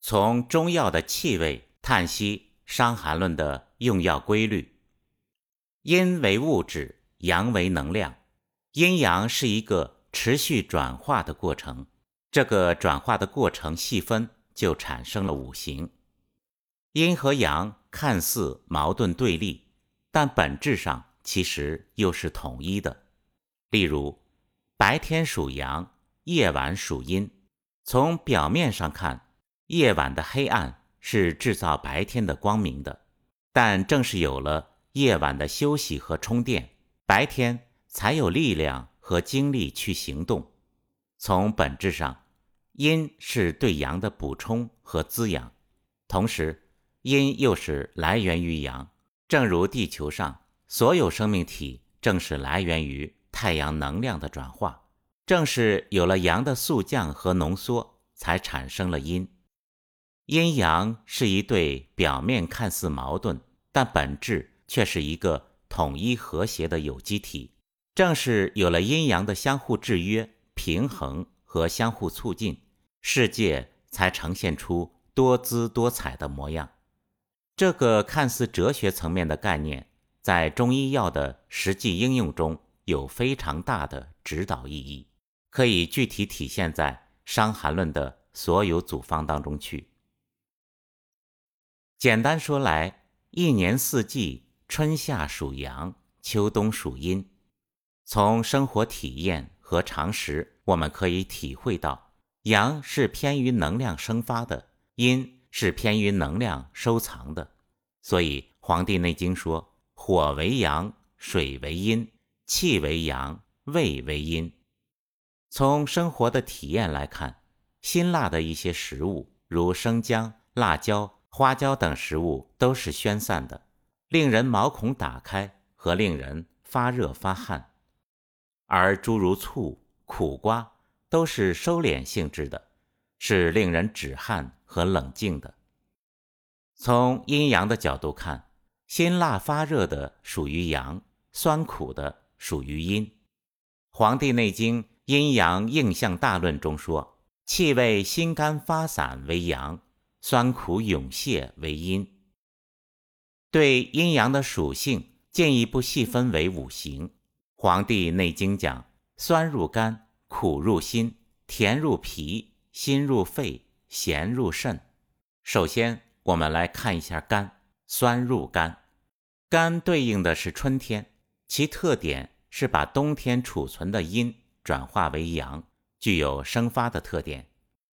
从中药的气味叹息《伤寒论》的用药规律。阴为物质，阳为能量，阴阳是一个持续转化的过程。这个转化的过程细分，就产生了五行。阴和阳看似矛盾对立，但本质上其实又是统一的。例如，白天属阳，夜晚属阴。从表面上看，夜晚的黑暗是制造白天的光明的。但正是有了夜晚的休息和充电，白天才有力量和精力去行动。从本质上，阴是对阳的补充和滋养，同时。阴又是来源于阳，正如地球上所有生命体正是来源于太阳能量的转化，正是有了阳的速降和浓缩，才产生了阴。阴阳是一对表面看似矛盾，但本质却是一个统一和谐的有机体。正是有了阴阳的相互制约、平衡和相互促进，世界才呈现出多姿多彩的模样。这个看似哲学层面的概念，在中医药的实际应用中有非常大的指导意义，可以具体体现在《伤寒论》的所有组方当中去。简单说来，一年四季，春夏属阳，秋冬属阴。从生活体验和常识，我们可以体会到，阳是偏于能量生发的，阴。是偏于能量收藏的，所以《黄帝内经》说：“火为阳，水为阴，气为阳，胃为阴。”从生活的体验来看，辛辣的一些食物，如生姜、辣椒、花椒等食物，都是宣散的，令人毛孔打开和令人发热发汗；而诸如醋、苦瓜都是收敛性质的，是令人止汗。和冷静的。从阴阳的角度看，辛辣发热的属于阳，酸苦的属于阴。《黄帝内经·阴阳应象大论》中说：“气味心肝发散为阳，酸苦涌泄为阴。”对阴阳的属性进一步细分为五行。《黄帝内经》讲：“酸入肝，苦入心，甜入脾，辛入肺。”咸入肾。首先，我们来看一下肝，酸入肝。肝对应的是春天，其特点是把冬天储存的阴转化为阳，具有生发的特点。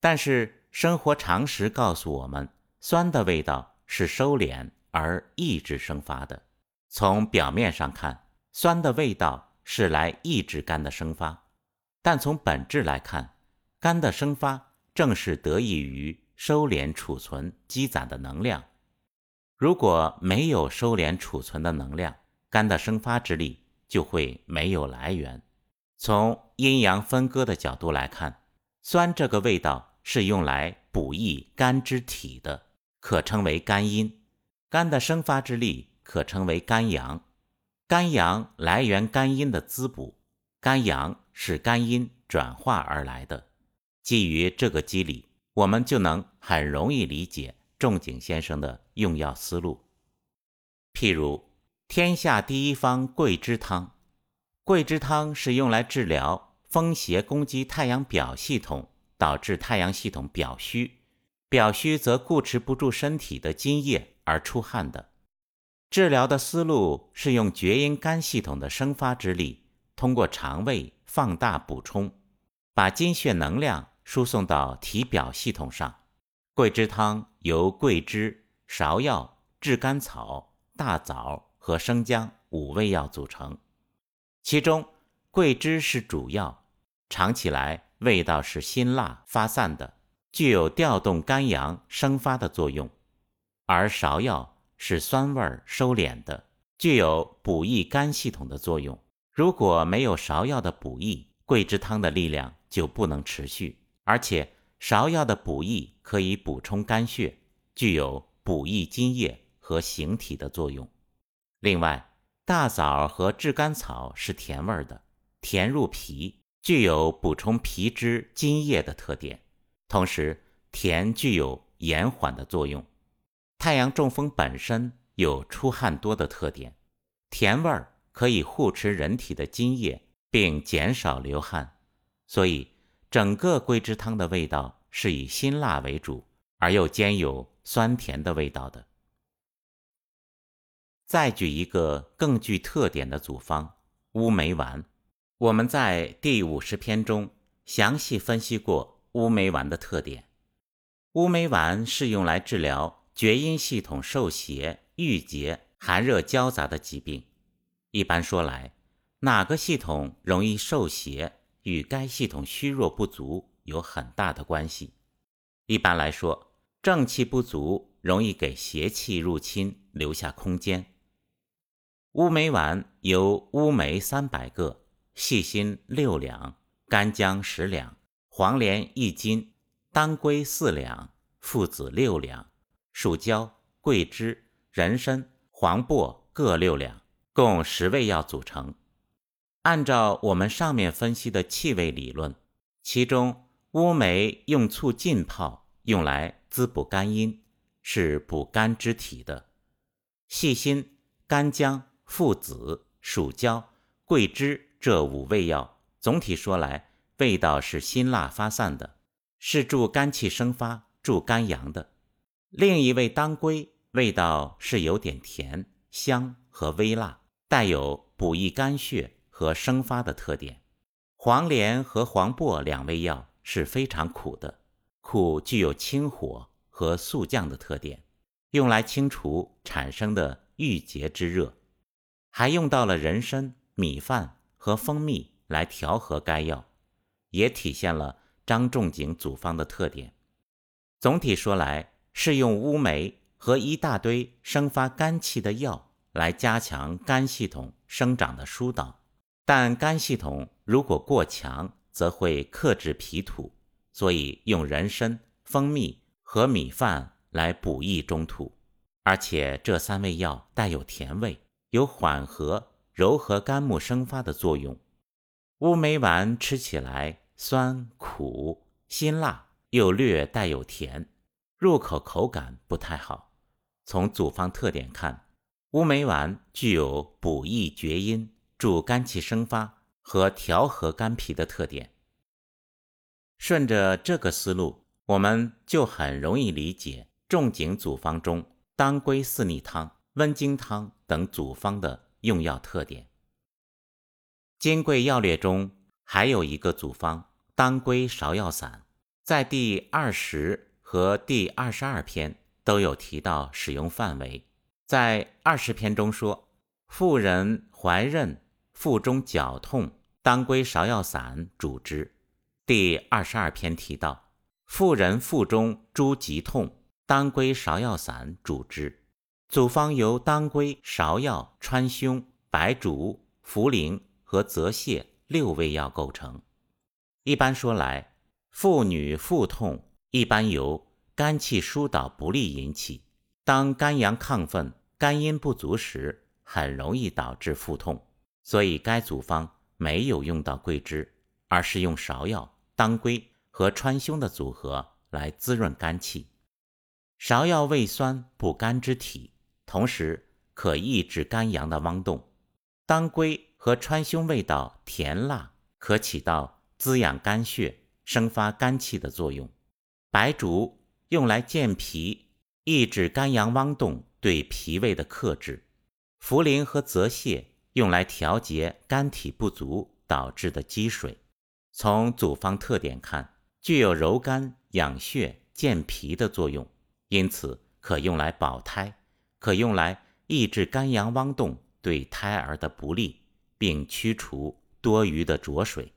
但是生活常识告诉我们，酸的味道是收敛而抑制生发的。从表面上看，酸的味道是来抑制肝的生发，但从本质来看，肝的生发。正是得益于收敛储存积攒的能量。如果没有收敛储存的能量，肝的生发之力就会没有来源。从阴阳分割的角度来看，酸这个味道是用来补益肝之体的，可称为肝阴；肝的生发之力可称为肝阳。肝阳来源肝阴的滋补，肝阳是肝阴转化而来的。基于这个机理，我们就能很容易理解仲景先生的用药思路。譬如，天下第一方桂枝汤，桂枝汤是用来治疗风邪攻击太阳表系统，导致太阳系统表虚，表虚则固持不住身体的津液而出汗的。治疗的思路是用厥阴肝系统的生发之力，通过肠胃放大补充，把津血能量。输送到体表系统上。桂枝汤由桂枝、芍药、炙甘草、大枣和生姜五味药组成，其中桂枝是主药，尝起来味道是辛辣发散的，具有调动肝阳生发的作用；而芍药是酸味收敛的，具有补益肝系统的作用。如果没有芍药的补益，桂枝汤的力量就不能持续。而且芍药的补益可以补充肝血，具有补益津液和形体的作用。另外，大枣和炙甘草是甜味的，甜入脾，具有补充皮脂津液的特点。同时，甜具有延缓的作用。太阳中风本身有出汗多的特点，甜味儿可以护持人体的津液，并减少流汗，所以整个桂枝汤的味道是以辛辣为主，而又兼有酸甜的味道的。再举一个更具特点的组方——乌梅丸。我们在第五十篇中详细分析过乌梅丸的特点。乌梅丸是用来治疗厥阴系统受邪、郁结、寒热交杂的疾病。一般说来，哪个系统容易受邪，与该系统虚弱不足有很大的关系。一般来说，正气不足容易给邪气入侵留下空间。乌梅丸由乌梅三百个、细辛六两、干姜十两、黄连一斤、当归四两、附子六两、蜀椒、桂枝、人参、黄柏各六两，共十味药组成。按照我们上面分析的气味理论，其中乌梅用醋浸泡，用来滋补肝阴，是补肝之体的；细辛、干姜。附子、蜀椒、桂枝这五味药，总体说来，味道是辛辣发散的，是助肝气生发、助肝阳的。另一味当归，味道是有点甜、香和微辣，带有补益肝血和生发的特点。黄连和黄柏两味药是非常苦的，苦具有清火和速降的特点，用来清除产生的郁结之热。还用到了人参、米饭和蜂蜜来调和该药，也体现了张仲景组方的特点。总体说来，是用乌梅和一大堆生发肝气的药来加强肝系统生长的疏导。但肝系统如果过强，则会克制脾土，所以用人参、蜂蜜和米饭来补益中土。而且这三味药带有甜味。有缓和、柔和肝木生发的作用。乌梅丸吃起来酸、苦、辛辣，又略带有甜，入口口感不太好。从组方特点看，乌梅丸具有补益厥阴、助肝气生发和调和肝脾的特点。顺着这个思路，我们就很容易理解仲景组方中当归四逆汤。温经汤等组方的用药特点，《金匮要略》中还有一个组方当归芍药散，在第二十和第二十二篇都有提到使用范围。在二十篇中说，妇人怀妊、腹中绞痛，当归芍药散主之；第二十二篇提到，妇人腹中诸疾痛，当归芍药散主之。组方由当归、芍药、川芎、白术、茯苓和泽泻六味药构成。一般说来，妇女腹痛一般由肝气疏导不利引起。当肝阳亢奋、肝阴不足时，很容易导致腹痛。所以该组方没有用到桂枝，而是用芍药、当归和川芎的组合来滋润肝气。芍药味酸，补肝之体。同时可抑制肝阳的汪动，当归和川芎味道甜辣，可起到滋养肝血、生发肝气的作用。白术用来健脾，抑制肝阳汪动对脾胃的克制。茯苓和泽泻用来调节肝体不足导致的积水。从组方特点看，具有柔肝、养血、健脾的作用，因此可用来保胎。可用来抑制肝阳汪动对胎儿的不利，并驱除多余的浊水。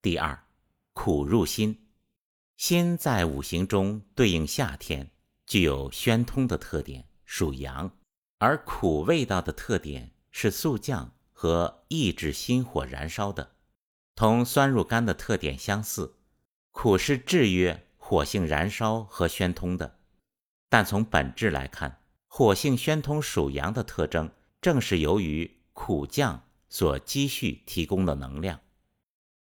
第二，苦入心，心在五行中对应夏天，具有宣通的特点，属阳；而苦味道的特点是速降和抑制心火燃烧的，同酸入肝的特点相似。苦是制约火性燃烧和宣通的。但从本质来看，火性宣通属阳的特征，正是由于苦降所积蓄提供的能量。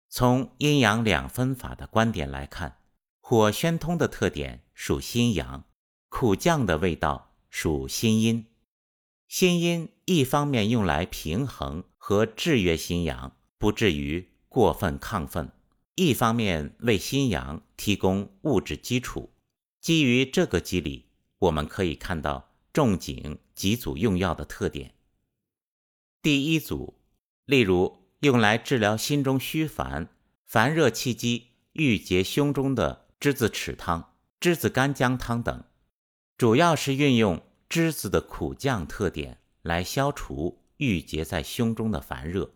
从阴阳两分法的观点来看，火宣通的特点属心阳，苦降的味道属心阴。心阴一方面用来平衡和制约心阳，不至于过分亢奋；一方面为心阳提供物质基础。基于这个机理，我们可以看到仲景几组用药的特点。第一组，例如用来治疗心中虚烦、烦热气机郁结胸中的栀子豉汤、栀子干姜汤等，主要是运用栀子的苦降特点来消除郁结在胸中的烦热。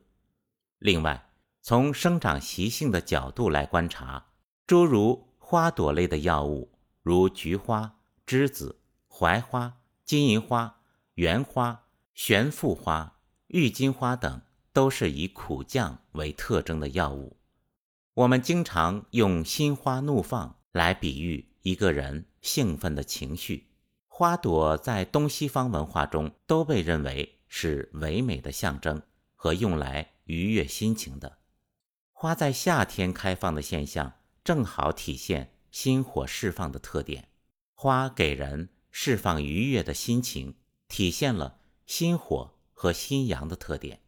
另外，从生长习性的角度来观察，诸如花朵类的药物。如菊花、栀子、槐花、金银花、圆花、玄附花、郁金花等，都是以苦降为特征的药物。我们经常用心花怒放来比喻一个人兴奋的情绪。花朵在东西方文化中都被认为是唯美的象征和用来愉悦心情的。花在夏天开放的现象，正好体现。心火释放的特点，花给人释放愉悦的心情，体现了心火和心阳的特点；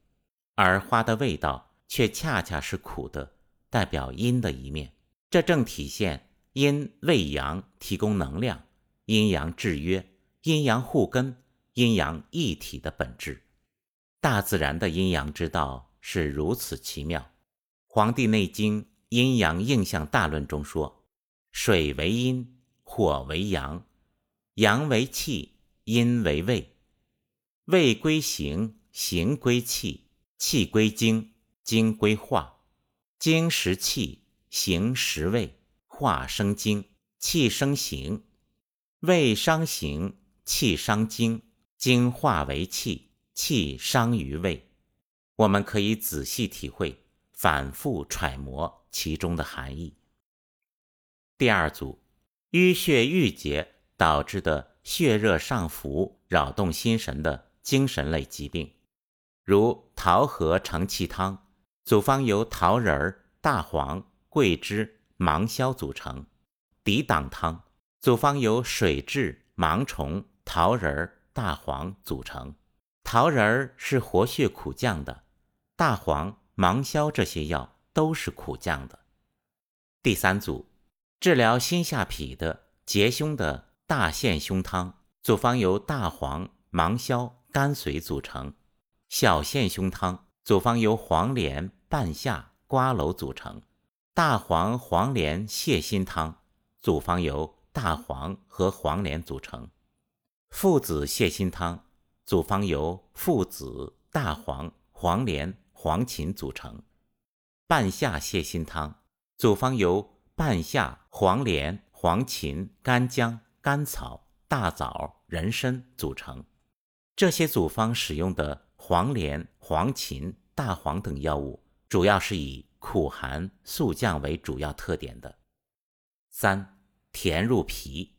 而花的味道却恰恰是苦的，代表阴的一面。这正体现阴为阳提供能量，阴阳制约，阴阳互根，阴阳一体的本质。大自然的阴阳之道是如此奇妙，《黄帝内经·阴阳应象大论》中说。水为阴，火为阳，阳为气，阴为胃。胃归形，形归气，气归精，精归化。精实气，形实胃，化生精，气生形。胃伤形，气伤精，精化为气，气伤于胃。我们可以仔细体会，反复揣摩其中的含义。第二组，淤血郁结导致的血热上浮、扰动心神的精神类疾病，如桃核承气汤，组方由桃仁、大黄、桂枝、芒硝组成；抵挡汤，组方由水蛭、芒虫、桃仁、大黄组成。桃仁是活血苦降的，大黄、芒硝这些药都是苦降的。第三组。治疗心下痞的结胸的大陷胸汤，组方由大黄、芒硝、甘遂组成；小陷胸汤组方由黄连、半夏、瓜蒌组成；大黄黄连泻心汤组方由大黄和黄连组成；附子泻心汤组方由附子、大黄、黄连、黄芩组成；半夏泻心汤组方由半夏、黄连、黄芩、干姜、甘草、大枣、人参组成。这些组方使用的黄连、黄芩、大黄等药物，主要是以苦寒速降为主要特点的。三、甜入脾，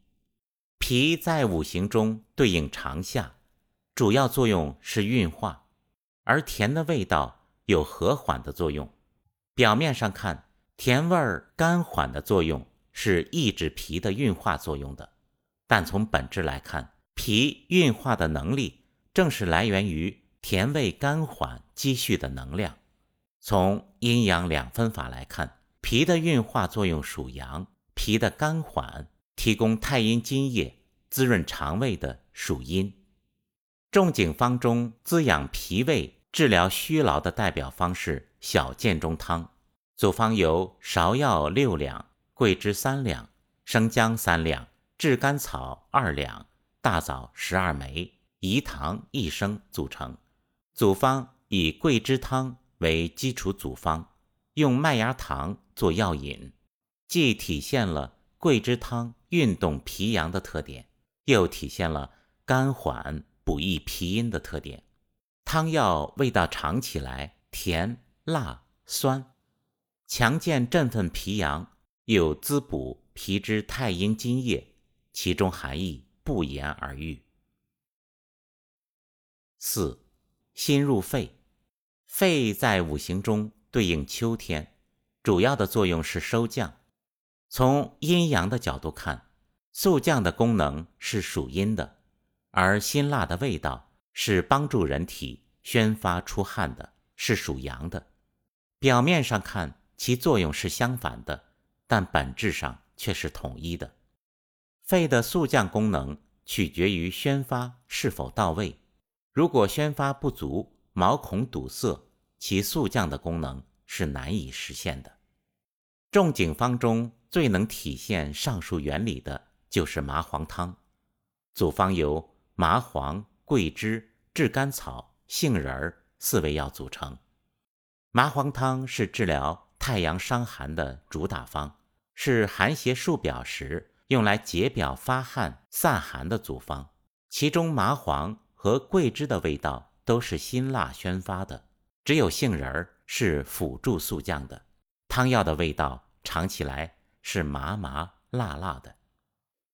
脾在五行中对应长夏，主要作用是运化，而甜的味道有和缓的作用。表面上看。甜味儿甘缓的作用是抑制脾的运化作用的，但从本质来看，脾运化的能力正是来源于甜味甘缓积蓄的能量。从阴阳两分法来看，脾的运化作用属阳，脾的甘缓提供太阴津液滋润肠胃的属阴。仲景方中滋养脾胃、治疗虚劳的代表方是小建中汤。组方由芍药六两、桂枝三两、生姜三两、炙甘草二两、大枣十二枚、饴糖一升组成。组方以桂枝汤为基础组方，用麦芽糖做药引，既体现了桂枝汤运动脾阳的特点，又体现了甘缓补益脾阴的特点。汤药味道尝起来甜、辣、酸。强健振奋脾阳，又滋补脾之太阴津液，其中含义不言而喻。四，心入肺，肺在五行中对应秋天，主要的作用是收降。从阴阳的角度看，速降的功能是属阴的，而辛辣的味道是帮助人体宣发出汗的，是属阳的。表面上看，其作用是相反的，但本质上却是统一的。肺的速降功能取决于宣发是否到位，如果宣发不足，毛孔堵塞，其速降的功能是难以实现的。仲景方中最能体现上述原理的就是麻黄汤，组方由麻黄、桂枝、炙甘草、杏仁儿四味药组成。麻黄汤是治疗太阳伤寒的主打方，是寒邪束表时用来解表发汗散寒的组方。其中麻黄和桂枝的味道都是辛辣宣发的，只有杏仁儿是辅助速降的。汤药的味道尝起来是麻麻辣辣的。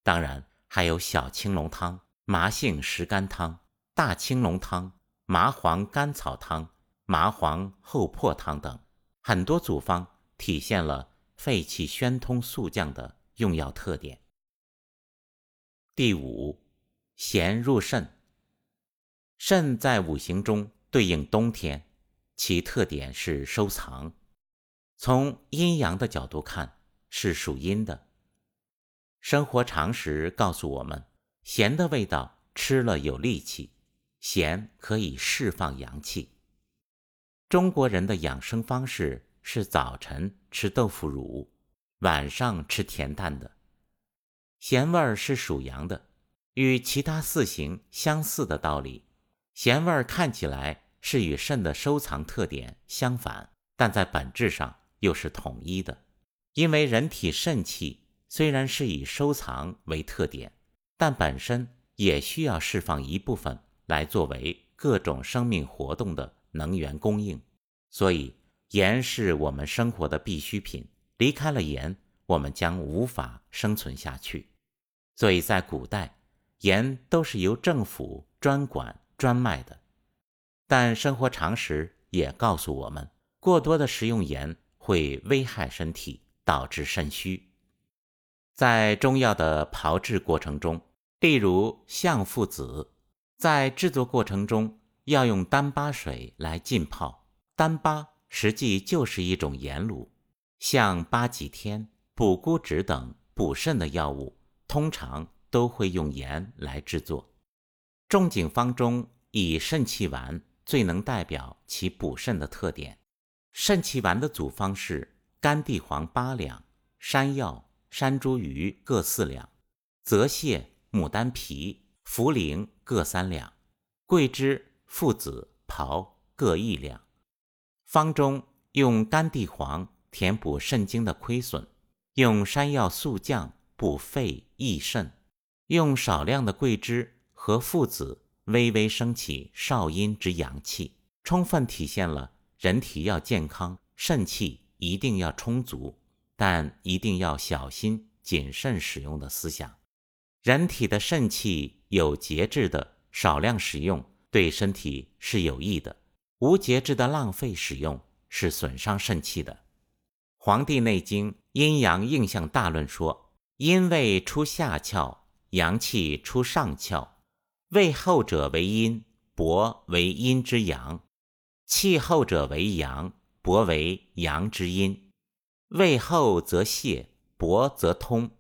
当然还有小青龙汤、麻杏石甘汤、大青龙汤、麻黄甘草汤。麻黄厚朴汤等很多组方体现了肺气宣通速降的用药特点。第五，咸入肾。肾在五行中对应冬天，其特点是收藏。从阴阳的角度看，是属阴的。生活常识告诉我们，咸的味道吃了有力气，咸可以释放阳气。中国人的养生方式是早晨吃豆腐乳，晚上吃甜淡的。咸味儿是属阳的，与其他四行相似的道理。咸味儿看起来是与肾的收藏特点相反，但在本质上又是统一的。因为人体肾气虽然是以收藏为特点，但本身也需要释放一部分来作为各种生命活动的。能源供应，所以盐是我们生活的必需品。离开了盐，我们将无法生存下去。所以在古代，盐都是由政府专管专卖的。但生活常识也告诉我们，过多的食用盐会危害身体，导致肾虚。在中药的炮制过程中，例如象附子，在制作过程中。要用丹巴水来浸泡，丹巴实际就是一种盐卤，像八戟天、补骨脂等补肾的药物，通常都会用盐来制作。仲景方中以肾气丸最能代表其补肾的特点。肾气丸的组方是干地黄八两，山药、山茱萸各四两，泽泻、牡丹皮、茯苓各三两，桂枝。附子、炮各一两，方中用干地黄填补肾经的亏损，用山药速降补肺益肾，用少量的桂枝和附子微微升起少阴之阳气，充分体现了人体要健康，肾气一定要充足，但一定要小心谨慎使用的思想。人体的肾气有节制的少量使用。对身体是有益的，无节制的浪费使用是损伤肾气的。《黄帝内经·阴阳应象大论》说：“阴位出下窍，阳气出上窍，胃后者为阴，薄为阴之阳；气后者为阳，薄为阳之阴。胃后则泄，薄则通；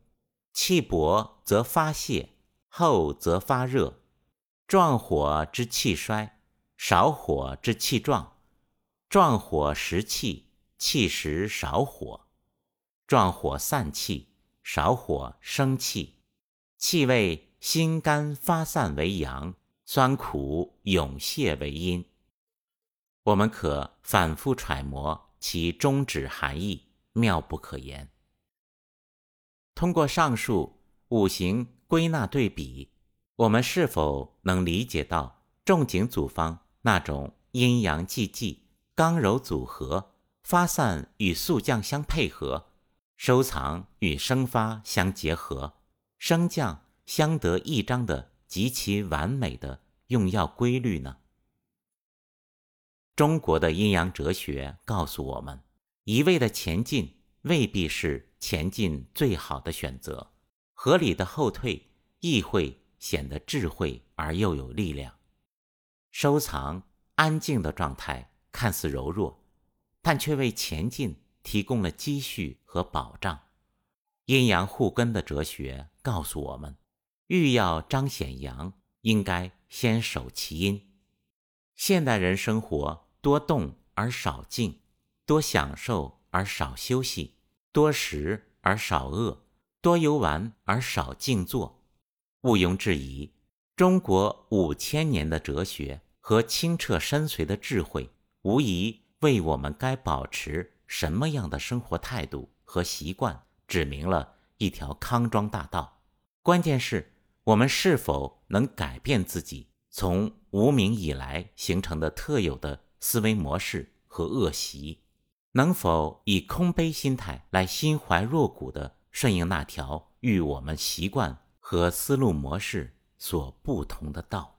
气薄则发泄，后则发热。”壮火之气衰，少火之气壮；壮火食气，气食少火；壮火散气，少火生气。气味心肝发散为阳，酸苦涌泄为阴。我们可反复揣摩其中旨含义，妙不可言。通过上述五行归纳对比。我们是否能理解到仲景组方那种阴阳济济、刚柔组合、发散与速降相配合、收藏与生发相结合、升降相得益彰的极其完美的用药规律呢？中国的阴阳哲学告诉我们，一味的前进未必是前进最好的选择。合理的后退亦会显得智慧而又有力量。收藏安静的状态看似柔弱，但却为前进提供了积蓄和保障。阴阳互根的哲学告诉我们，欲要彰显阳，应该先守其阴。现代人生活多动而少静，多享受而少休息，多食而少饿，多游玩而少静坐。毋庸置疑，中国五千年的哲学和清澈深邃的智慧，无疑为我们该保持什么样的生活态度和习惯。指明了一条康庄大道，关键是我们是否能改变自己从无名以来形成的特有的思维模式和恶习，能否以空杯心态来心怀若谷地顺应那条与我们习惯和思路模式所不同的道。